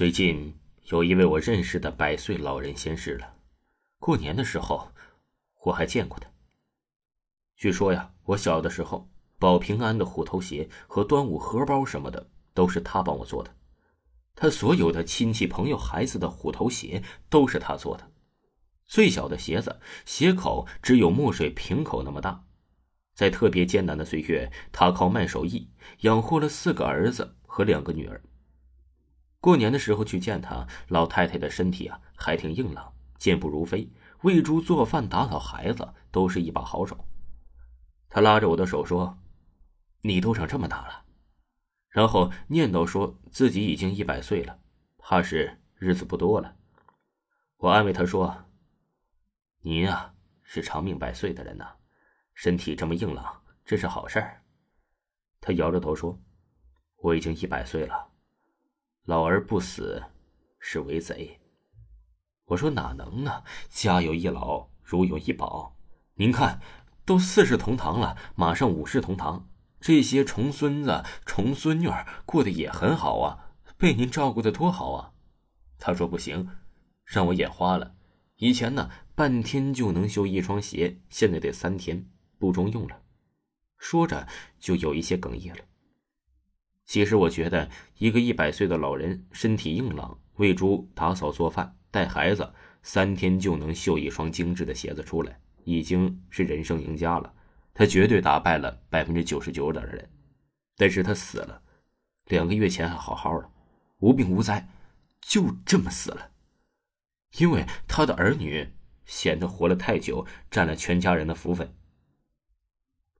最近有一位我认识的百岁老人仙逝了，过年的时候我还见过他。据说呀，我小的时候保平安的虎头鞋和端午荷包什么的都是他帮我做的，他所有的亲戚朋友孩子的虎头鞋都是他做的，最小的鞋子鞋口只有墨水瓶口那么大。在特别艰难的岁月，他靠卖手艺养活了四个儿子和两个女儿。过年的时候去见他，老太太的身体啊还挺硬朗，健步如飞，喂猪、做饭、打扫孩子都是一把好手。他拉着我的手说：“你都长这么大了。”然后念叨说自己已经一百岁了，怕是日子不多了。我安慰他说：“您啊是长命百岁的人呐，身体这么硬朗，这是好事儿。”他摇着头说：“我已经一百岁了。”老而不死，是为贼。我说哪能呢？家有一老，如有一宝。您看，都四世同堂了，马上五世同堂，这些重孙子、重孙女儿过得也很好啊，被您照顾的多好啊。他说不行，让我眼花了。以前呢，半天就能修一双鞋，现在得三天，不中用了。说着，就有一些哽咽了。其实我觉得，一个一百岁的老人身体硬朗，喂猪、打扫、做饭、带孩子，三天就能绣一双精致的鞋子出来，已经是人生赢家了。他绝对打败了百分之九十九的人。但是他死了，两个月前还好好的，无病无灾，就这么死了。因为他的儿女嫌他活了太久，占了全家人的福分。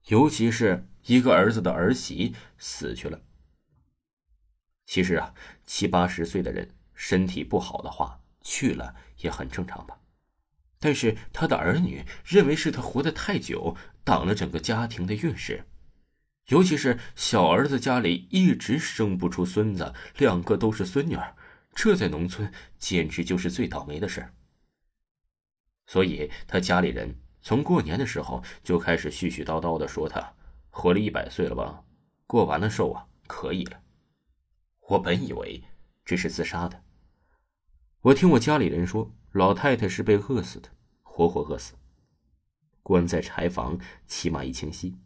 尤其是一个儿子的儿媳死去了。其实啊，七八十岁的人身体不好的话，去了也很正常吧。但是他的儿女认为是他活得太久，挡了整个家庭的运势。尤其是小儿子家里一直生不出孙子，两个都是孙女儿，这在农村简直就是最倒霉的事。所以他家里人从过年的时候就开始絮絮叨叨的说他活了一百岁了吧，过完了寿啊，可以了。我本以为这是自杀的。我听我家里人说，老太太是被饿死的，活活饿死，关在柴房，起码一星期。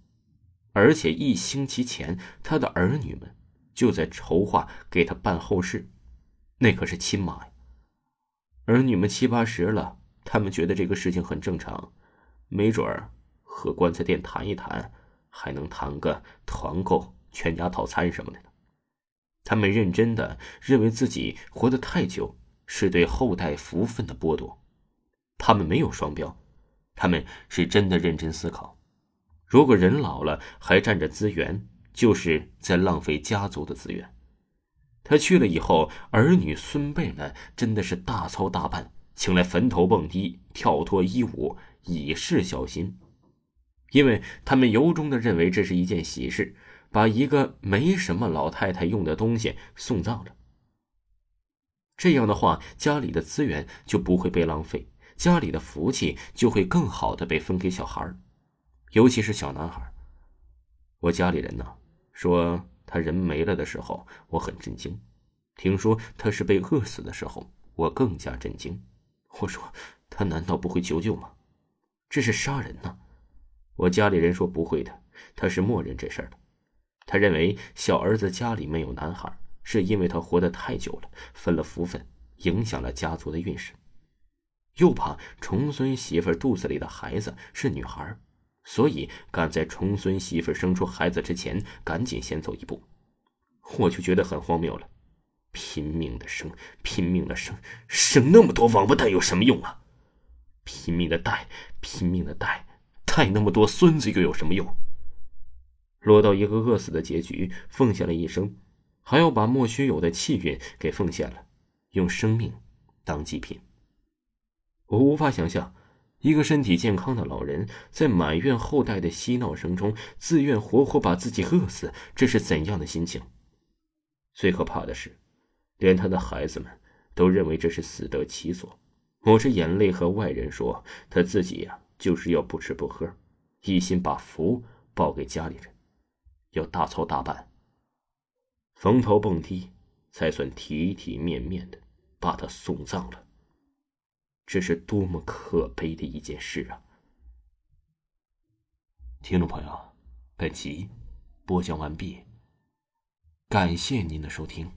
而且一星期前，他的儿女们就在筹划给他办后事，那可是亲妈呀。儿女们七八十了，他们觉得这个事情很正常，没准儿和棺材店谈一谈，还能谈个团购全家套餐什么的呢。他们认真的认为自己活得太久是对后代福分的剥夺，他们没有双标，他们是真的认真思考。如果人老了还占着资源，就是在浪费家族的资源。他去了以后，儿女孙辈们真的是大操大办，请来坟头蹦迪、跳脱衣舞，以示孝心，因为他们由衷的认为这是一件喜事。把一个没什么老太太用的东西送葬了，这样的话，家里的资源就不会被浪费，家里的福气就会更好的被分给小孩尤其是小男孩我家里人呢说他人没了的时候，我很震惊；听说他是被饿死的时候，我更加震惊。我说他难道不会求救吗？这是杀人呢？我家里人说不会的，他是默认这事儿的。他认为小儿子家里没有男孩，是因为他活得太久了，分了福分，影响了家族的运势。又怕重孙媳妇肚子里的孩子是女孩，所以赶在重孙媳妇生出孩子之前，赶紧先走一步。我就觉得很荒谬了，拼命的生，拼命的生，生那么多王八蛋有什么用啊？拼命的带，拼命的带，带那么多孙子又有什么用？落到一个饿死的结局，奉献了一生，还要把莫须有的气运给奉献了，用生命当祭品。我无法想象，一个身体健康的老人在埋怨后代的嬉闹声中，自愿活活把自己饿死，这是怎样的心情？最可怕的是，连他的孩子们都认为这是死得其所，抹着眼泪和外人说他自己呀，就是要不吃不喝，一心把福报给家里人，要大操大办，逢头蹦迪，才算体体面面的把他送葬了。这是多么可悲的一件事啊！听众朋友，本集播讲完毕。感谢您的收听。